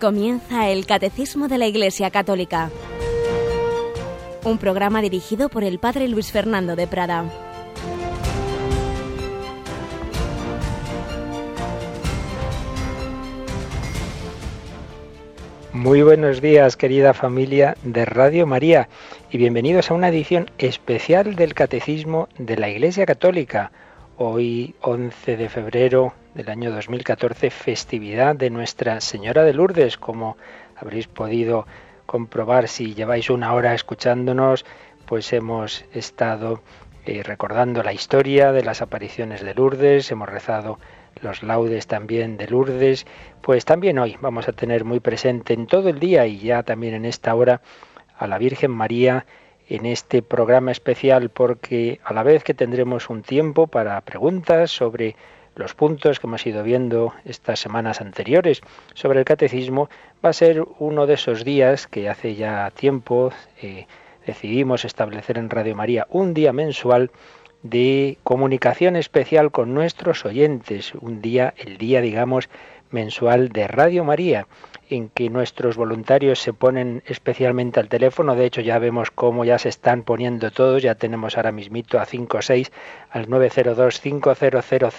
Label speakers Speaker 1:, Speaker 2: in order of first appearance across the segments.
Speaker 1: Comienza el Catecismo de la Iglesia Católica, un programa dirigido por el Padre Luis Fernando de Prada.
Speaker 2: Muy buenos días, querida familia de Radio María, y bienvenidos a una edición especial del Catecismo de la Iglesia Católica. Hoy, 11 de febrero del año 2014, festividad de Nuestra Señora de Lourdes, como habréis podido comprobar si lleváis una hora escuchándonos, pues hemos estado eh, recordando la historia de las apariciones de Lourdes, hemos rezado los laudes también de Lourdes, pues también hoy vamos a tener muy presente en todo el día y ya también en esta hora a la Virgen María en este programa especial porque a la vez que tendremos un tiempo para preguntas sobre los puntos que hemos ido viendo estas semanas anteriores sobre el catecismo, va a ser uno de esos días que hace ya tiempo eh, decidimos establecer en Radio María un día mensual de comunicación especial con nuestros oyentes, un día, el día, digamos, mensual de Radio María en que nuestros voluntarios se ponen especialmente al teléfono. De hecho, ya vemos cómo ya se están poniendo todos. Ya tenemos ahora mismito a 5 o 6 al 902 500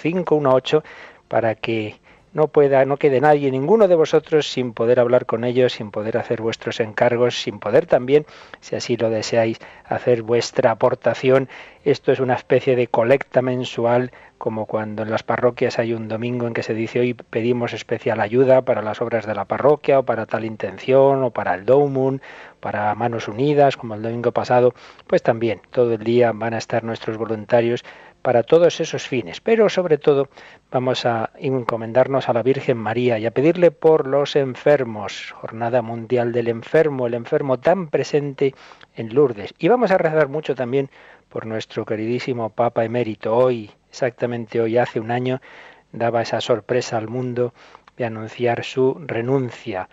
Speaker 2: 518 para que no pueda, no quede nadie, ninguno de vosotros sin poder hablar con ellos, sin poder hacer vuestros encargos, sin poder también, si así lo deseáis, hacer vuestra aportación. Esto es una especie de colecta mensual, como cuando en las parroquias hay un domingo en que se dice hoy pedimos especial ayuda para las obras de la parroquia o para tal intención o para el Domun, para Manos Unidas, como el domingo pasado, pues también todo el día van a estar nuestros voluntarios para todos esos fines. Pero sobre todo vamos a encomendarnos a la Virgen María y a pedirle por los enfermos, Jornada Mundial del Enfermo, el enfermo tan presente en Lourdes. Y vamos a rezar mucho también por nuestro queridísimo Papa emérito. Hoy, exactamente hoy, hace un año, daba esa sorpresa al mundo de anunciar su renuncia.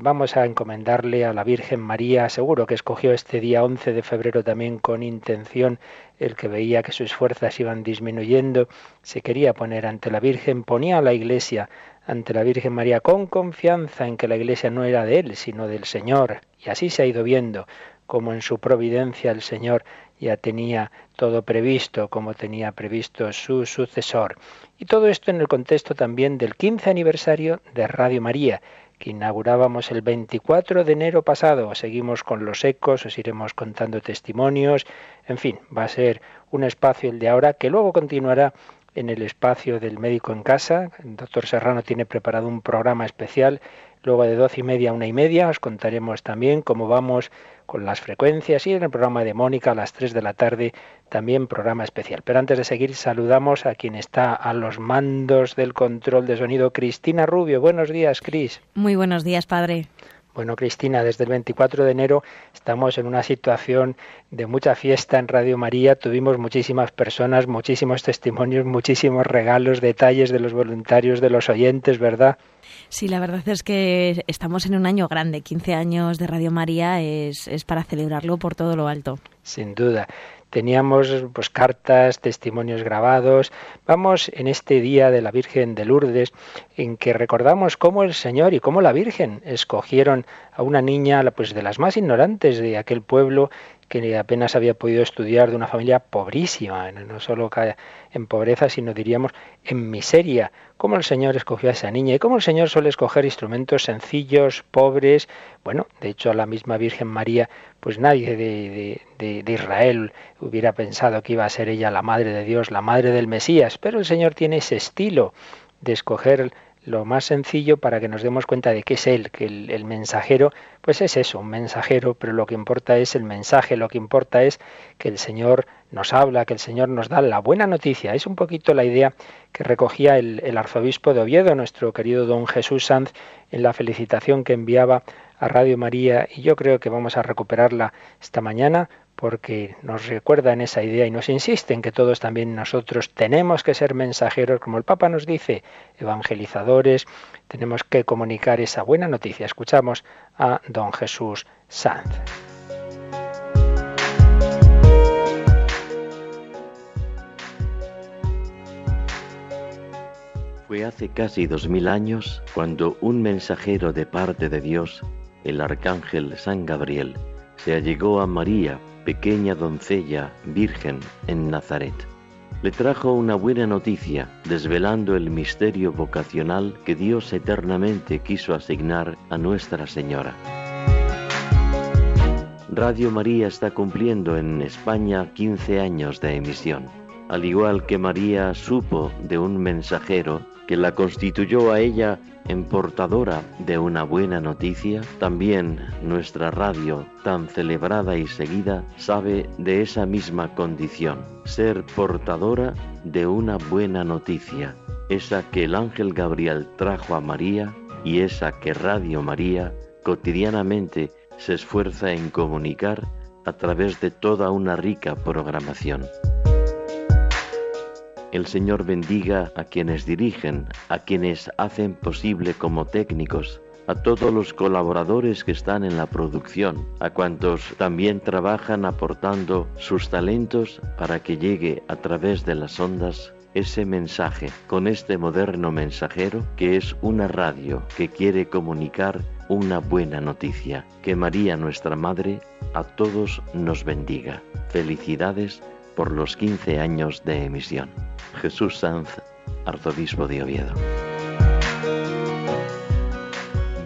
Speaker 2: Vamos a encomendarle a la Virgen María, seguro que escogió este día 11 de febrero también con intención, el que veía que sus fuerzas iban disminuyendo, se quería poner ante la Virgen, ponía a la Iglesia ante la Virgen María con confianza en que la Iglesia no era de él, sino del Señor. Y así se ha ido viendo como en su providencia el Señor ya tenía todo previsto, como tenía previsto su sucesor. Y todo esto en el contexto también del 15 aniversario de Radio María, que inaugurábamos el 24 de enero pasado. Seguimos con los ecos, os iremos contando testimonios. En fin, va a ser un espacio el de ahora que luego continuará en el espacio del médico en casa. El doctor Serrano tiene preparado un programa especial. Luego de doce y media a una y media os contaremos también cómo vamos con las frecuencias y en el programa de Mónica a las 3 de la tarde también programa especial. Pero antes de seguir saludamos a quien está a los mandos del control de sonido, Cristina Rubio. Buenos días, Cris.
Speaker 3: Muy buenos días, padre.
Speaker 2: Bueno, Cristina, desde el 24 de enero estamos en una situación de mucha fiesta en Radio María. Tuvimos muchísimas personas, muchísimos testimonios, muchísimos regalos, detalles de los voluntarios, de los oyentes, ¿verdad?
Speaker 3: Sí, la verdad es que estamos en un año grande. 15 años de Radio María es, es para celebrarlo por todo lo alto.
Speaker 2: Sin duda. Teníamos pues cartas, testimonios grabados. Vamos en este día de la Virgen de Lourdes en que recordamos cómo el Señor y cómo la Virgen escogieron a una niña pues de las más ignorantes de aquel pueblo que apenas había podido estudiar de una familia pobrísima, no solo en pobreza, sino diríamos en miseria. Cómo el Señor escogió a esa niña y cómo el Señor suele escoger instrumentos sencillos, pobres. Bueno, de hecho a la misma Virgen María, pues nadie de, de, de Israel hubiera pensado que iba a ser ella la madre de Dios, la madre del Mesías, pero el Señor tiene ese estilo de escoger lo más sencillo para que nos demos cuenta de qué es Él, que el, mensajero, pues es eso, un mensajero, pero lo que importa es el mensaje, lo que importa es que el Señor nos habla, que el Señor nos da la buena noticia. Es un poquito la idea que recogía el, el arzobispo de Oviedo, nuestro querido don Jesús Sanz, en la felicitación que enviaba a Radio María, y yo creo que vamos a recuperarla esta mañana porque nos recuerda en esa idea y nos insiste en que todos también nosotros tenemos que ser mensajeros, como el Papa nos dice, evangelizadores, tenemos que comunicar esa buena noticia. Escuchamos a don Jesús Sanz.
Speaker 4: Fue hace casi dos mil años cuando un mensajero de parte de Dios, el arcángel San Gabriel, se allegó a María, pequeña doncella virgen en Nazaret. Le trajo una buena noticia, desvelando el misterio vocacional que Dios eternamente quiso asignar a Nuestra Señora. Radio María está cumpliendo en España 15 años de emisión. Al igual que María supo de un mensajero que la constituyó a ella en portadora de una buena noticia, también nuestra radio, tan celebrada y seguida, sabe de esa misma condición, ser portadora de una buena noticia, esa que el ángel Gabriel trajo a María y esa que Radio María cotidianamente se esfuerza en comunicar a través de toda una rica programación. El Señor bendiga a quienes dirigen, a quienes hacen posible como técnicos, a todos los colaboradores que están en la producción, a cuantos también trabajan aportando sus talentos para que llegue a través de las ondas ese mensaje con este moderno mensajero que es una radio que quiere comunicar una buena noticia. Que María nuestra Madre a todos nos bendiga. Felicidades por los 15 años de emisión. Jesús Sanz, arzobispo de Oviedo.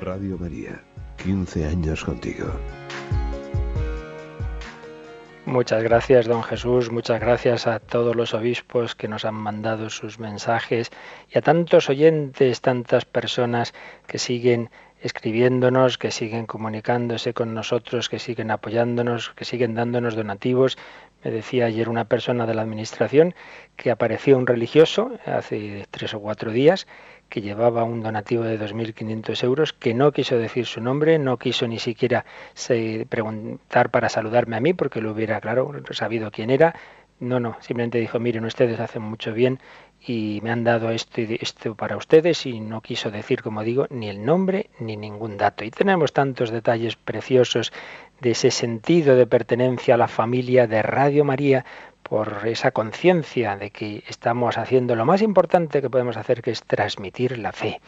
Speaker 5: Radio María, 15 años contigo.
Speaker 2: Muchas gracias, don Jesús. Muchas gracias a todos los obispos que nos han mandado sus mensajes y a tantos oyentes, tantas personas que siguen escribiéndonos, que siguen comunicándose con nosotros, que siguen apoyándonos, que siguen dándonos donativos. Me decía ayer una persona de la administración que apareció un religioso hace tres o cuatro días que llevaba un donativo de 2.500 euros, que no quiso decir su nombre, no quiso ni siquiera preguntar para saludarme a mí, porque lo hubiera, claro, sabido quién era. No, no, simplemente dijo, miren, ustedes hacen mucho bien y me han dado esto, esto para ustedes y no quiso decir, como digo, ni el nombre ni ningún dato. Y tenemos tantos detalles preciosos de ese sentido de pertenencia a la familia de Radio María por esa conciencia de que estamos haciendo lo más importante que podemos hacer, que es transmitir la fe.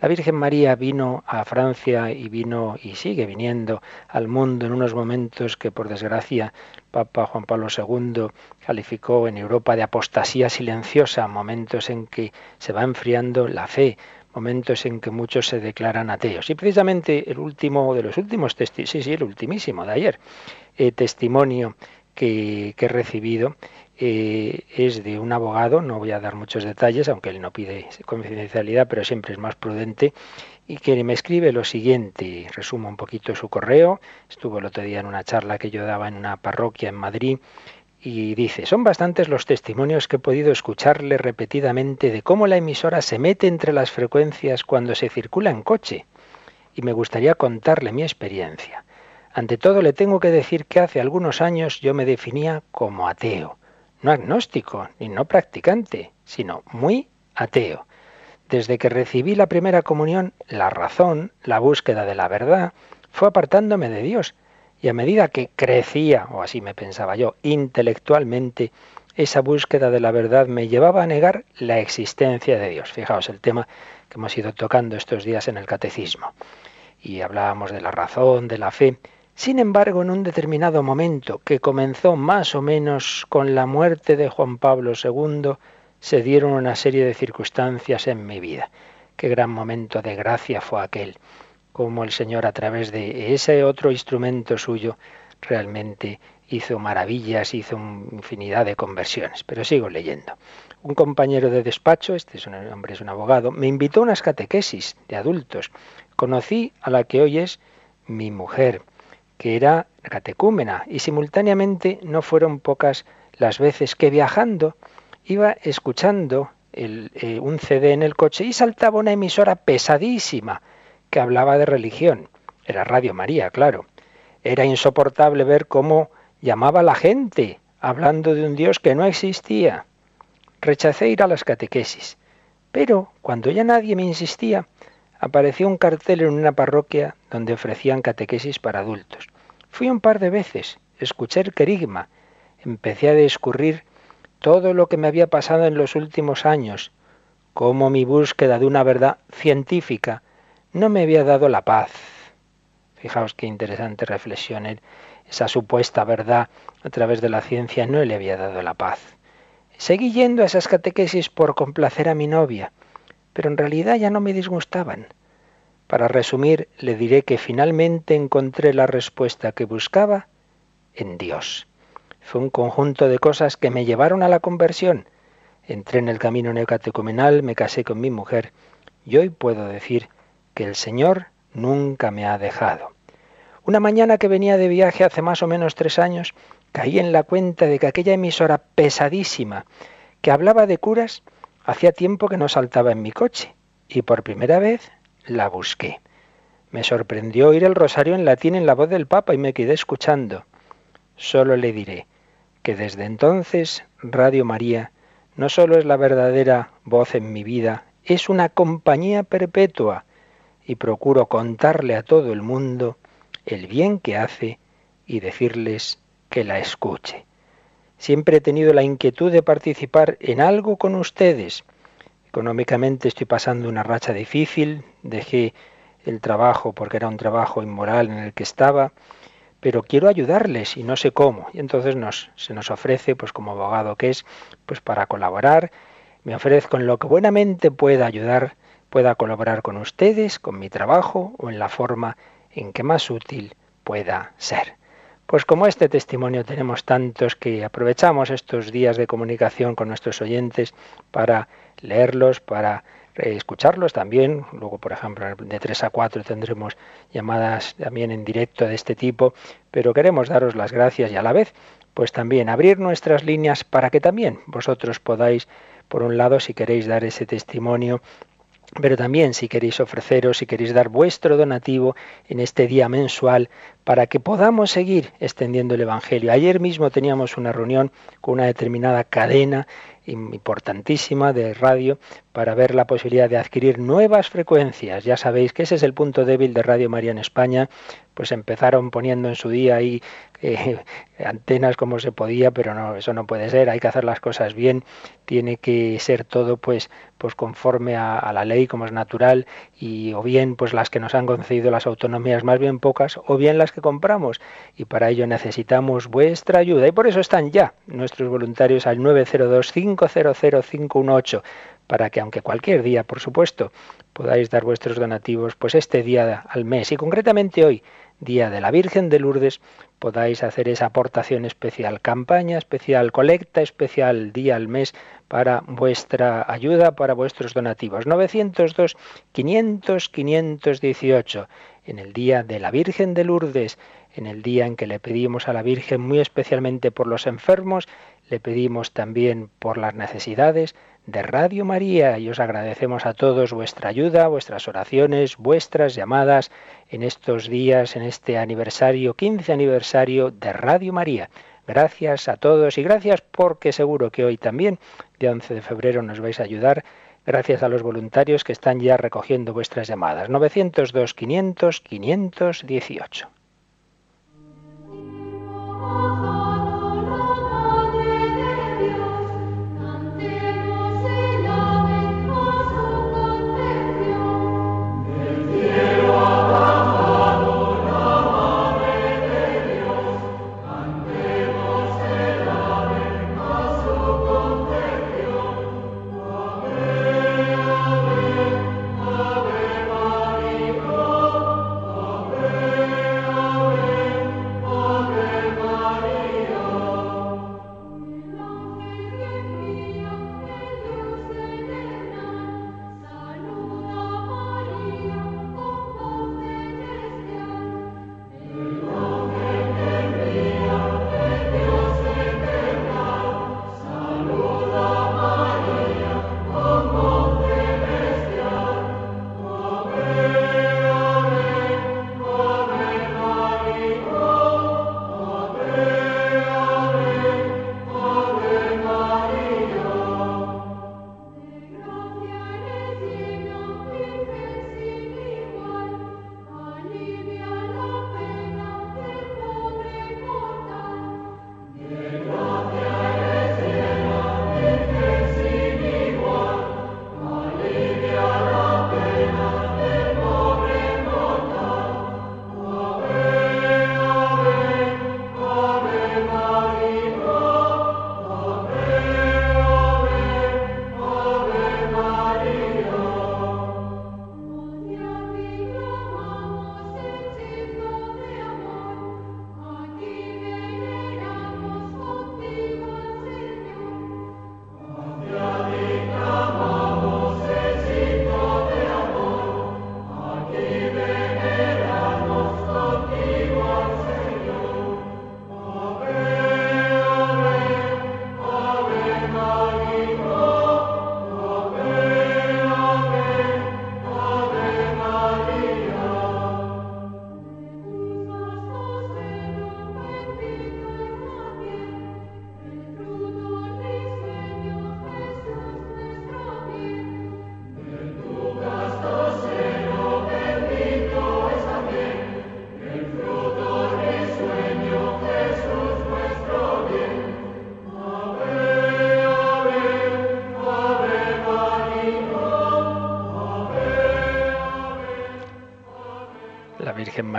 Speaker 2: La Virgen María vino a Francia y vino y sigue viniendo al mundo en unos momentos que por desgracia Papa Juan Pablo II calificó en Europa de apostasía silenciosa, momentos en que se va enfriando la fe, momentos en que muchos se declaran ateos. Y precisamente el último de los últimos testimonios, sí, sí, el ultimísimo de ayer, eh, testimonio que, he recibido eh, es de un abogado, no voy a dar muchos detalles, aunque él no pide confidencialidad, pero siempre es más prudente, y que me escribe lo siguiente, resumo un poquito su correo, estuvo el otro día en una charla que yo daba en una parroquia en Madrid, y dice, son bastantes los testimonios que he podido escucharle repetidamente de cómo la emisora se mete entre las frecuencias cuando se circula en coche, y me gustaría contarle mi experiencia. Ante todo le tengo que decir que hace algunos años yo me definía como ateo, no agnóstico ni no practicante, sino muy ateo. Desde que recibí la primera comunión, la razón, la búsqueda de la verdad, fue apartándome de Dios, y a medida que crecía, o así me pensaba yo, intelectualmente, esa búsqueda de la verdad me llevaba a negar la existencia de Dios. Fijaos el tema que hemos ido tocando estos días en el catecismo. Y hablábamos de la razón, de la fe, sin embargo, en un determinado momento, que comenzó más o menos con la muerte de Juan Pablo II, se dieron una serie de circunstancias en mi vida. Qué gran momento de gracia fue aquel, como el Señor a través de ese otro instrumento suyo realmente hizo maravillas, hizo infinidad de conversiones. Pero sigo leyendo. Un compañero de despacho, este es un hombre, es un abogado, me invitó a unas catequesis de adultos. Conocí a la que hoy es mi mujer que era catecúmena, y simultáneamente no fueron pocas las veces que viajando iba escuchando eh, un CD en el coche y saltaba una emisora pesadísima que hablaba de religión. Era Radio María, claro. Era insoportable ver cómo llamaba la gente hablando de un Dios que no existía. Rechacé ir a las catequesis, pero cuando ya nadie me insistía, apareció un cartel en una parroquia donde ofrecían catequesis para adultos. Fui un par de veces, escuché el querigma, empecé a descubrir todo lo que me había pasado en los últimos años, cómo mi búsqueda de una verdad científica no me había dado la paz. Fijaos qué interesante reflexión. Esa supuesta verdad a través de la ciencia no le había dado la paz. Seguí yendo a esas catequesis por complacer a mi novia, pero en realidad ya no me disgustaban. Para resumir, le diré que finalmente encontré la respuesta que buscaba en Dios. Fue un conjunto de cosas que me llevaron a la conversión. Entré en el camino neocatecumenal, me casé con mi mujer y hoy puedo decir que el Señor nunca me ha dejado. Una mañana que venía de viaje hace más o menos tres años, caí en la cuenta de que aquella emisora pesadísima que hablaba de curas hacía tiempo que no saltaba en mi coche y por primera vez la busqué. Me sorprendió oír el rosario en latín en la voz del Papa y me quedé escuchando. Solo le diré que desde entonces Radio María no solo es la verdadera voz en mi vida, es una compañía perpetua y procuro contarle a todo el mundo el bien que hace y decirles que la escuche. Siempre he tenido la inquietud de participar en algo con ustedes. Económicamente estoy pasando una racha difícil, dejé el trabajo porque era un trabajo inmoral en el que estaba, pero quiero ayudarles y no sé cómo. Y entonces nos, se nos ofrece, pues como abogado que es, pues para colaborar, me ofrezco en lo que buenamente pueda ayudar, pueda colaborar con ustedes, con mi trabajo o en la forma en que más útil pueda ser. Pues como este testimonio tenemos tantos que aprovechamos estos días de comunicación con nuestros oyentes para leerlos, para escucharlos también. Luego, por ejemplo, de 3 a 4 tendremos llamadas también en directo de este tipo, pero queremos daros las gracias y a la vez, pues también abrir nuestras líneas para que también vosotros podáis, por un lado, si queréis dar ese testimonio, pero también si queréis ofreceros, si queréis dar vuestro donativo en este día mensual para que podamos seguir extendiendo el Evangelio. Ayer mismo teníamos una reunión con una determinada cadena importantísima de radio para ver la posibilidad de adquirir nuevas frecuencias. Ya sabéis que ese es el punto débil de Radio María en España, pues empezaron poniendo en su día ahí eh, antenas como se podía, pero no, eso no puede ser, hay que hacer las cosas bien, tiene que ser todo pues, pues conforme a, a, la ley como es natural y o bien pues las que nos han concedido las autonomías más bien pocas o bien las que compramos. Y para ello necesitamos vuestra ayuda. Y por eso están ya nuestros voluntarios al 902 500 518 para que aunque cualquier día, por supuesto, podáis dar vuestros donativos, pues este día al mes y concretamente hoy, día de la Virgen de Lourdes, podáis hacer esa aportación especial, campaña especial, colecta especial día al mes para vuestra ayuda, para vuestros donativos. 902 500 518 en el día de la Virgen de Lourdes, en el día en que le pedimos a la Virgen muy especialmente por los enfermos, le pedimos también por las necesidades de Radio María y os agradecemos a todos vuestra ayuda, vuestras oraciones, vuestras llamadas en estos días, en este aniversario, 15 aniversario de Radio María. Gracias a todos y gracias porque seguro que hoy también, de 11 de febrero, nos vais a ayudar. Gracias a los voluntarios que están ya recogiendo vuestras llamadas. 902 500 518.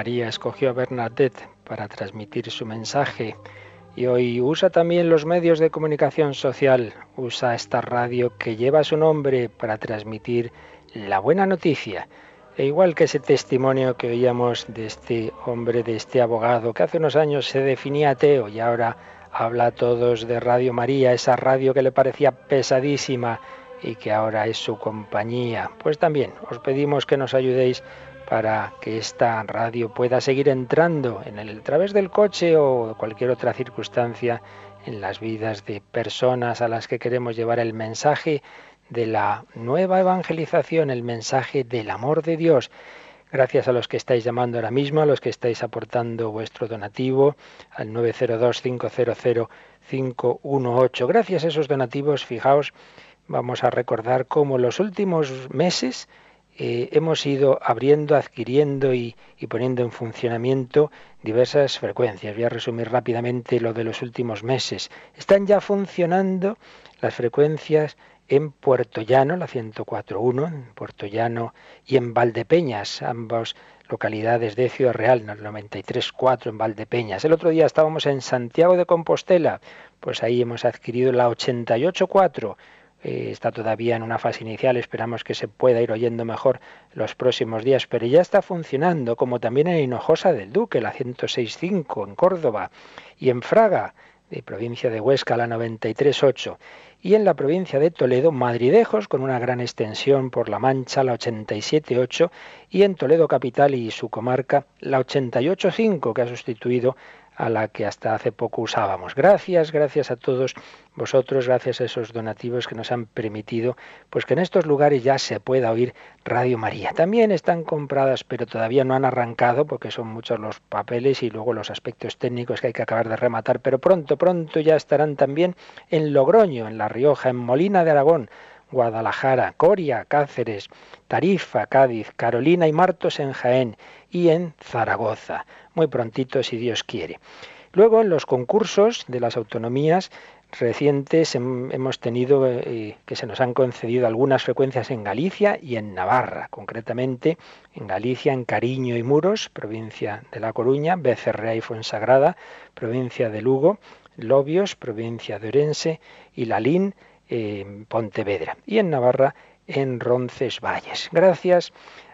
Speaker 2: María escogió a Bernadette para transmitir su mensaje y hoy usa también los medios de comunicación social, usa esta radio que lleva su nombre para transmitir la buena noticia. E igual que ese testimonio que oíamos de este hombre, de este abogado, que hace unos años se definía ateo y ahora habla a todos de Radio María, esa radio que le parecía pesadísima y que ahora es su compañía. Pues también os pedimos que nos ayudéis para que esta radio pueda seguir entrando en el a través del coche o cualquier otra circunstancia en las vidas de personas a las que queremos llevar el mensaje de la nueva evangelización, el mensaje del amor de Dios. Gracias a los que estáis llamando ahora mismo, a los que estáis aportando vuestro donativo al 902-500-518. Gracias a esos donativos, fijaos, vamos a recordar cómo los últimos meses eh, hemos ido abriendo, adquiriendo y, poniendo en funcionamiento diversas frecuencias. Voy a resumir rápidamente lo de los últimos meses. Están ya funcionando las frecuencias en Puerto Llano, la 104.1, en Puerto Llano y en Valdepeñas, ambas localidades de Ciudad Real, el 93.4 en Valdepeñas. El otro día estábamos en Santiago de Compostela, pues ahí hemos adquirido la 88.4 eh, está todavía en una fase inicial, esperamos que se pueda ir oyendo mejor los próximos días, pero ya está funcionando, como también en Hinojosa del Duque, la 106.5 en Córdoba, y en Fraga, de provincia de Huesca, la 93.8, y en la provincia de Toledo, Madridejos, con una gran extensión por La Mancha, la 87.8, y en Toledo Capital y su comarca, la 88.5, que ha sustituido a la que hasta hace poco usábamos. Gracias, gracias a todos vosotros, gracias a esos donativos que nos han permitido pues que en estos lugares ya se pueda oír Radio María. También están compradas, pero todavía no han arrancado porque son muchos los papeles y luego los aspectos técnicos que hay que acabar de rematar, pero pronto, pronto ya estarán también en Logroño, en La Rioja, en Molina de Aragón, Guadalajara, Coria, Cáceres, Tarifa, Cádiz, Carolina y Martos en Jaén y en Zaragoza. Muy prontito, si Dios quiere. Luego, en los concursos de las autonomías recientes hemos tenido eh, que se nos han concedido algunas frecuencias en Galicia y en Navarra, concretamente en Galicia, en Cariño y Muros, provincia de La Coruña, Becerrea y Fuensagrada, provincia de Lugo, Lobios, provincia de Orense, y Lalín, en Pontevedra. Y en Navarra, en Roncesvalles. Gracias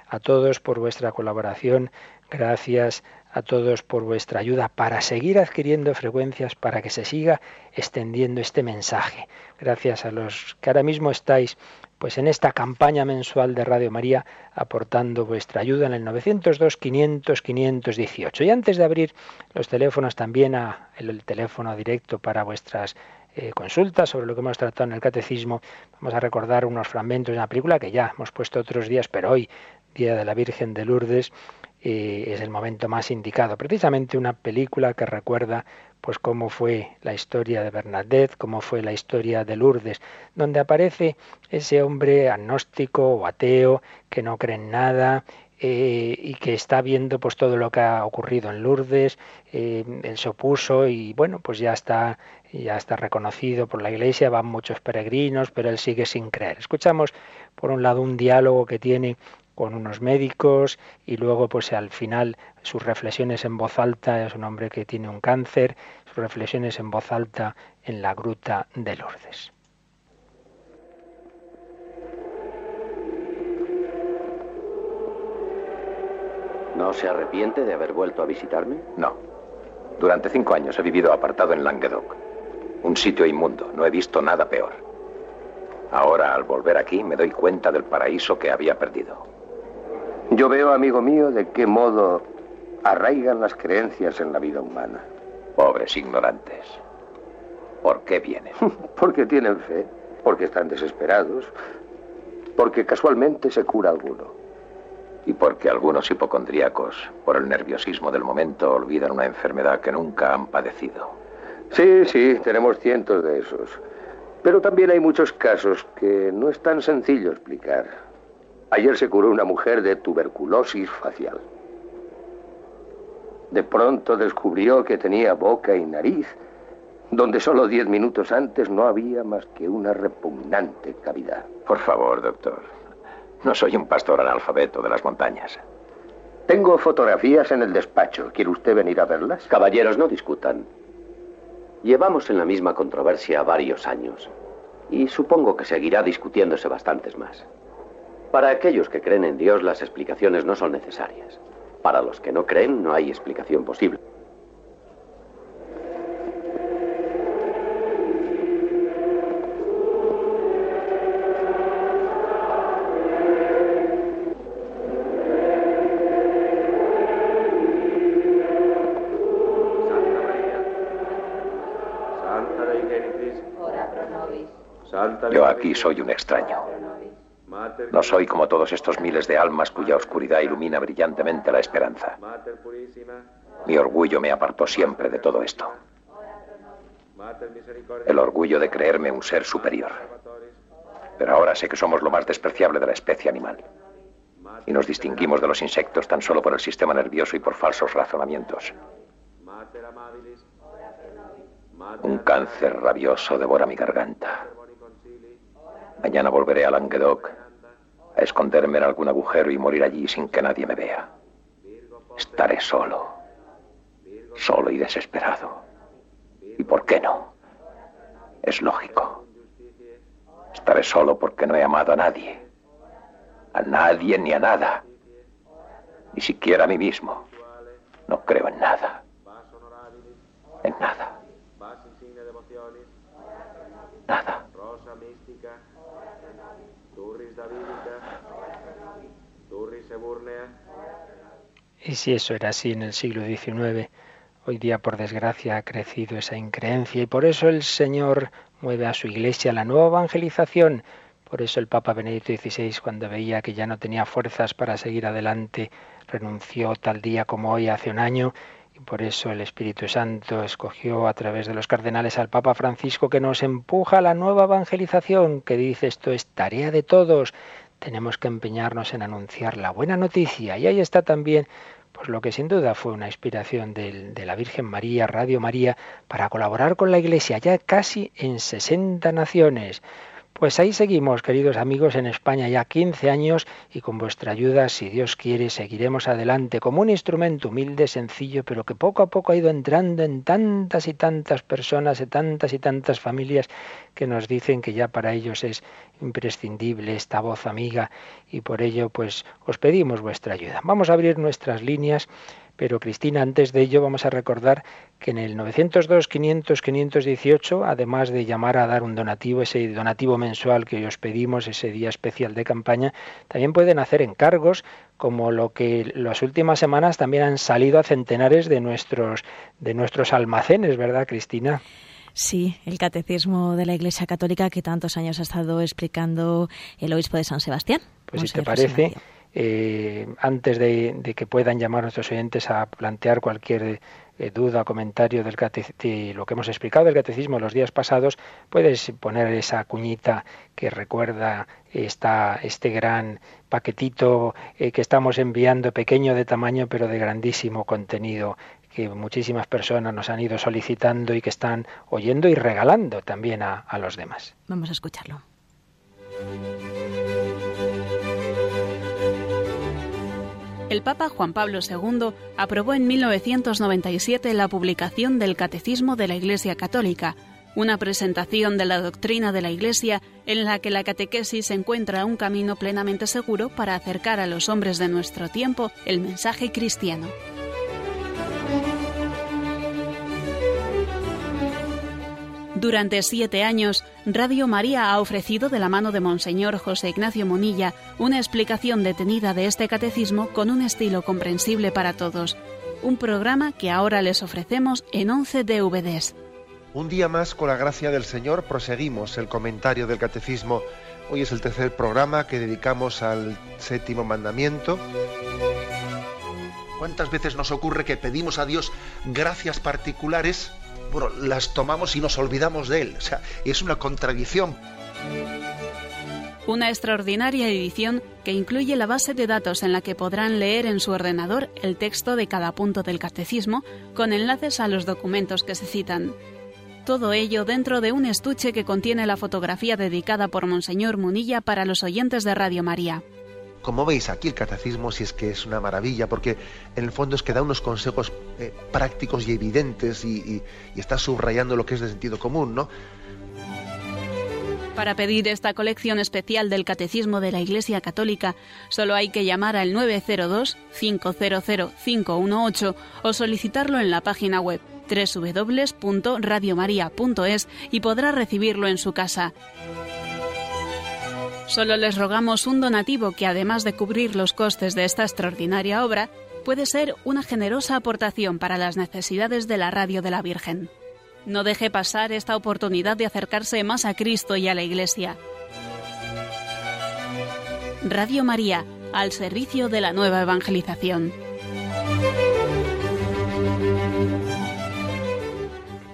Speaker 2: a todos por vuestra colaboración, gracias a todos por vuestra ayuda para seguir adquiriendo frecuencias, para que se siga extendiendo este mensaje. Gracias a los que ahora mismo estáis pues en esta campaña mensual de Radio María aportando vuestra ayuda en el 902 500 518. Y antes de abrir los teléfonos también a el teléfono directo para vuestras eh, consultas sobre lo que hemos tratado en el catecismo, vamos a recordar unos fragmentos de una película que ya hemos puesto otros días, pero hoy, Día de la Virgen de Lourdes, eh, es el momento más indicado. Precisamente una película que recuerda pues cómo fue la historia de Bernadette, cómo fue la historia de Lourdes, donde aparece ese hombre agnóstico o ateo que no cree en nada, eh, y que está viendo pues todo lo que ha ocurrido en Lourdes, eh, él se opuso y bueno, pues ya está, ya está reconocido por la iglesia, van muchos peregrinos, pero él sigue sin creer. Escuchamos por un lado un diálogo que tiene con unos médicos y luego pues al final sus reflexiones en voz alta, es un hombre que tiene un cáncer, sus reflexiones en voz alta en la gruta de Lourdes.
Speaker 6: ¿No se arrepiente de haber vuelto a visitarme?
Speaker 7: No. Durante cinco años he vivido apartado en Languedoc. Un sitio inmundo. No he visto nada peor. Ahora, al volver aquí, me doy cuenta del paraíso que había perdido.
Speaker 6: Yo veo, amigo mío, de qué modo arraigan las creencias en la vida humana.
Speaker 7: Pobres ignorantes. ¿Por qué vienen?
Speaker 6: porque tienen fe, porque están desesperados, porque casualmente se cura alguno
Speaker 7: y porque algunos hipocondríacos, por el nerviosismo del momento, olvidan una enfermedad que nunca han padecido.
Speaker 6: Sí, sí, tenemos cientos de esos. Pero también hay muchos casos que no es tan sencillo explicar. Ayer se curó una mujer de tuberculosis facial. De pronto descubrió que tenía boca y nariz, donde solo diez minutos antes no había más que una repugnante cavidad.
Speaker 7: Por favor, doctor. No soy un pastor analfabeto de las montañas.
Speaker 6: Tengo fotografías en el despacho. ¿Quiere usted venir a verlas?
Speaker 8: Caballeros, no discutan. Llevamos en la misma controversia varios años y supongo que seguirá discutiéndose bastantes más. Para aquellos que creen en Dios las explicaciones no son necesarias. Para los que no creen no hay explicación posible.
Speaker 7: Yo aquí soy un extraño. No soy como todos estos miles de almas cuya oscuridad ilumina brillantemente la esperanza. Mi orgullo me apartó siempre de todo esto. El orgullo de creerme un ser superior. Pero ahora sé que somos lo más despreciable de la especie animal. Y nos distinguimos de los insectos tan solo por el sistema nervioso y por falsos razonamientos. Un cáncer rabioso devora mi garganta. Mañana volveré a Languedoc a esconderme en algún agujero y morir allí sin que nadie me vea. Estaré solo, solo y desesperado. ¿Y por qué no? Es lógico. Estaré solo porque no he amado a nadie. A nadie ni a nada. Ni siquiera a mí mismo. No creo en nada. En nada. Nada.
Speaker 2: Y si eso era así en el siglo XIX, hoy día por desgracia ha crecido esa increencia y por eso el Señor mueve a su iglesia la nueva evangelización. Por eso el Papa Benedicto XVI, cuando veía que ya no tenía fuerzas para seguir adelante, renunció tal día como hoy hace un año y por eso el Espíritu Santo escogió a través de los cardenales al Papa Francisco que nos empuja a la nueva evangelización, que dice esto es tarea de todos, tenemos que empeñarnos en anunciar la buena noticia. Y ahí está también pues lo que sin duda fue una inspiración de, de la Virgen María, Radio María, para colaborar con la Iglesia ya casi en 60 naciones. Pues ahí seguimos, queridos amigos, en España ya 15 años y con vuestra ayuda, si Dios quiere, seguiremos adelante como un instrumento humilde, sencillo, pero que poco a poco ha ido entrando en tantas y tantas personas, en tantas y tantas familias que nos dicen que ya para ellos es imprescindible esta voz amiga y por ello pues os pedimos vuestra ayuda. Vamos a abrir nuestras líneas pero Cristina, antes de ello vamos a recordar que en el 902-500-518, además de llamar a dar un donativo, ese donativo mensual que os pedimos, ese día especial de campaña, también pueden hacer encargos como lo que las últimas semanas también han salido a centenares de nuestros, de nuestros almacenes, ¿verdad, Cristina?
Speaker 3: Sí, el catecismo de la Iglesia Católica que tantos años ha estado explicando el obispo de San Sebastián.
Speaker 2: Pues si te parece, eh, antes de, que puedan llamar a nuestros oyentes a plantear cualquier eh, duda, comentario del de lo que hemos explicado del catecismo los días pasados, puedes poner esa cuñita que recuerda esta, este gran paquetito eh, que estamos enviando, pequeño de tamaño, pero de grandísimo contenido que muchísimas personas nos han ido solicitando y que están oyendo y regalando también a los demás.
Speaker 3: Vamos a escucharlo. El Papa Juan Pablo II aprobó en 1997 la publicación del Catecismo de la Iglesia Católica, una presentación de la doctrina de la Iglesia en la que la catequesis encuentra un camino plenamente seguro para acercar a los hombres de nuestro tiempo el mensaje cristiano. Durante siete años, Radio María ha ofrecido de la mano de Monseñor José Ignacio Monilla una explicación detenida de este catecismo con un estilo comprensible para todos. Un programa que ahora les ofrecemos en 11 DVDs.
Speaker 9: Un día más, con la gracia del Señor, proseguimos el comentario del catecismo. Hoy es el tercer programa que dedicamos al séptimo mandamiento. ¿Cuántas veces nos ocurre que pedimos a Dios gracias particulares? Las tomamos y nos olvidamos de él. Es una contradicción.
Speaker 3: Una extraordinaria edición que incluye la base de datos en la que podrán leer en su ordenador el texto de cada punto del catecismo con enlaces a los documentos que se citan. Todo ello dentro de un estuche que contiene la fotografía dedicada por Monseñor Munilla para los oyentes de Radio María.
Speaker 9: Como veis aquí el catecismo si es que es una maravilla, porque en el fondo es que da unos consejos eh, prácticos y evidentes y, y, está subrayando lo que es de sentido común, ¿no?
Speaker 3: Para pedir esta colección especial del Catecismo de la Iglesia Católica, solo hay que llamar al 902-500-518 o solicitarlo en la página web www.radiomaria.es y podrá recibirlo en su casa. Solo les rogamos un donativo que, además de cubrir los costes de esta extraordinaria obra, puede ser una generosa aportación para las necesidades de la Radio de la Virgen. No deje pasar esta oportunidad de acercarse más a Cristo y a la Iglesia. Radio María, al servicio de la nueva evangelización.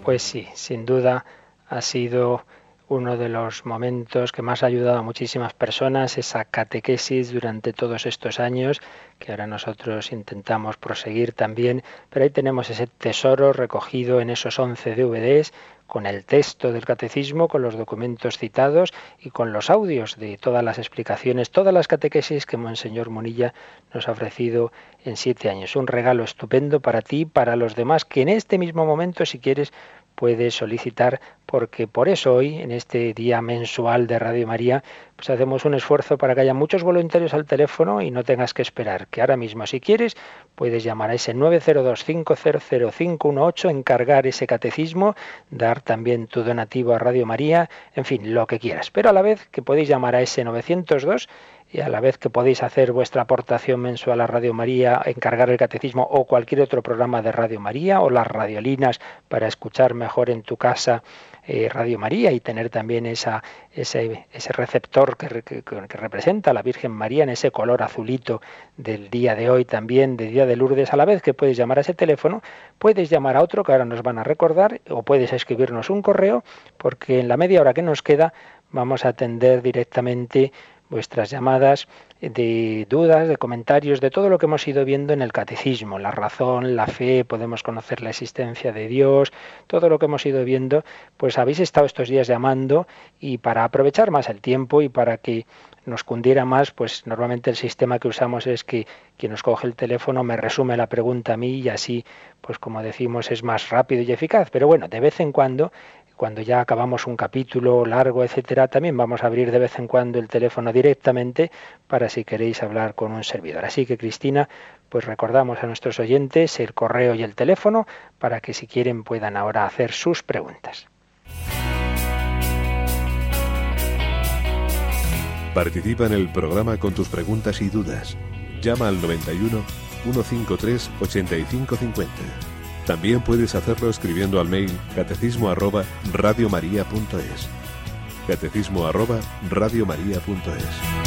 Speaker 2: Pues sí, sin duda ha sido uno de los momentos que más ha ayudado a muchísimas personas, esa catequesis durante todos estos años, que ahora nosotros intentamos proseguir también, pero ahí tenemos ese tesoro recogido en esos 11 DVDs con el texto del catecismo, con los documentos citados y con los audios de todas las explicaciones, todas las catequesis que Monseñor Munilla nos ha ofrecido en siete años. Un regalo estupendo para ti, para los demás, que en este mismo momento, si quieres, puedes solicitar, porque por eso hoy, en este día mensual de Radio María, pues hacemos un esfuerzo para que haya muchos voluntarios al teléfono y no tengas que esperar, que ahora mismo, si quieres, puedes llamar a ese 902-500-518, encargar ese catecismo, dar también tu donativo a Radio María, en fin, lo que quieras. Pero a la vez que podéis llamar a ese 902 y a la vez que podéis hacer vuestra aportación mensual a Radio María, encargar el catecismo o cualquier otro programa de Radio María o las radiolinas para escuchar mejor en tu casa eh, Radio María y tener también esa, ese, ese receptor que, que, representa a la Virgen María en ese color azulito del día de hoy también, de Día de Lourdes, a la vez que puedes llamar a ese teléfono, puedes llamar a otro que ahora nos van a recordar o puedes escribirnos un correo porque en la media hora que nos queda vamos a atender directamente vuestras llamadas de dudas, de comentarios, de todo lo que hemos ido viendo en el catecismo, la razón, la fe, podemos conocer la existencia de Dios, todo lo que hemos ido viendo, pues habéis estado estos días llamando y para aprovechar más el tiempo y para que nos cundiera más, pues normalmente el sistema que usamos es que quien nos coge el teléfono me resume la pregunta a mí y así, pues como decimos, es más rápido y eficaz. Pero bueno, de vez en cuando cuando ya acabamos un capítulo largo, etcétera, también vamos a abrir de vez en cuando el teléfono directamente para si queréis hablar con un servidor. Así que Cristina, pues recordamos a nuestros oyentes el correo y el teléfono para que si quieren puedan ahora hacer sus preguntas.
Speaker 5: Participa en el programa con tus preguntas y dudas. Llama al 91 153 8550. También puedes hacerlo escribiendo al mail catecismo arroba radiomaria.es. Catecismo arroba radiomaria.es.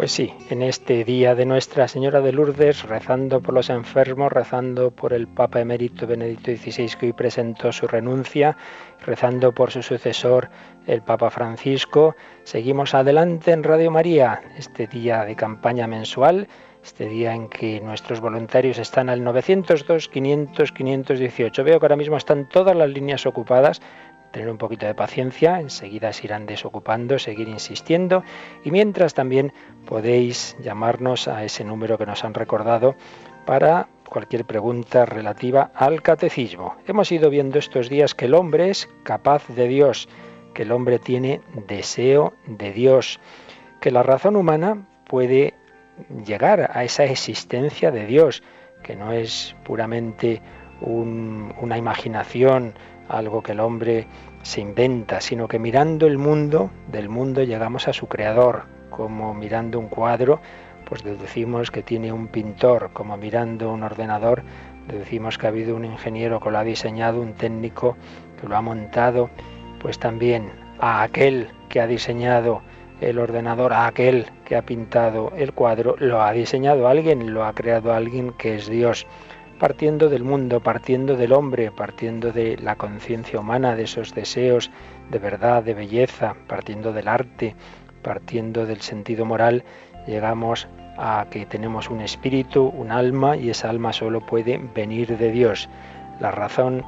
Speaker 2: Pues sí, en este día de Nuestra Señora de Lourdes, rezando por los enfermos, rezando por el Papa emérito Benedicto XVI que hoy presentó su renuncia, rezando por su sucesor, el Papa Francisco, seguimos adelante en Radio María, este día de campaña mensual, este día en que nuestros voluntarios están al 902, 500, 518. Veo que ahora mismo están todas las líneas ocupadas tener un poquito de paciencia, enseguida se irán desocupando, seguir insistiendo y mientras también podéis llamarnos a ese número que nos han recordado para cualquier pregunta relativa al catecismo. Hemos ido viendo estos días que el hombre es capaz de Dios, que el hombre tiene deseo de Dios, que la razón humana puede llegar a esa existencia de Dios, que no es puramente una imaginación, algo que el hombre se inventa, sino que mirando el mundo, del mundo llegamos a su creador, como mirando un cuadro, pues deducimos que tiene un pintor, como mirando un ordenador, deducimos que ha habido un ingeniero que lo ha diseñado, un técnico que lo ha montado, pues también a aquel que ha diseñado el ordenador, a aquel que ha pintado el cuadro, lo ha diseñado alguien, lo ha creado alguien que es Dios partiendo del mundo, partiendo del hombre, partiendo de la conciencia humana, de esos deseos de verdad, de belleza, partiendo del arte, partiendo del sentido moral, llegamos a que tenemos un espíritu, un alma, y esa alma solo puede venir de Dios. La razón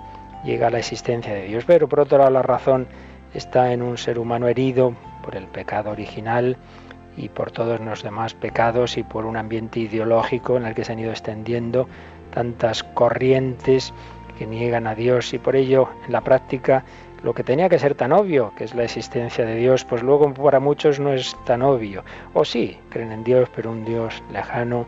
Speaker 2: llega a la existencia de Dios. Pero por otro lado la razón está en un ser humano herido por el pecado original y por todos los demás pecados y por un ambiente ideológico en el que se han ido extendiendo tantas corrientes que niegan a Dios y por ello en la práctica lo que tenía que ser tan obvio, que es la existencia de Dios, pues luego para muchos no es tan obvio. O sí, creen en Dios, pero un Dios lejano,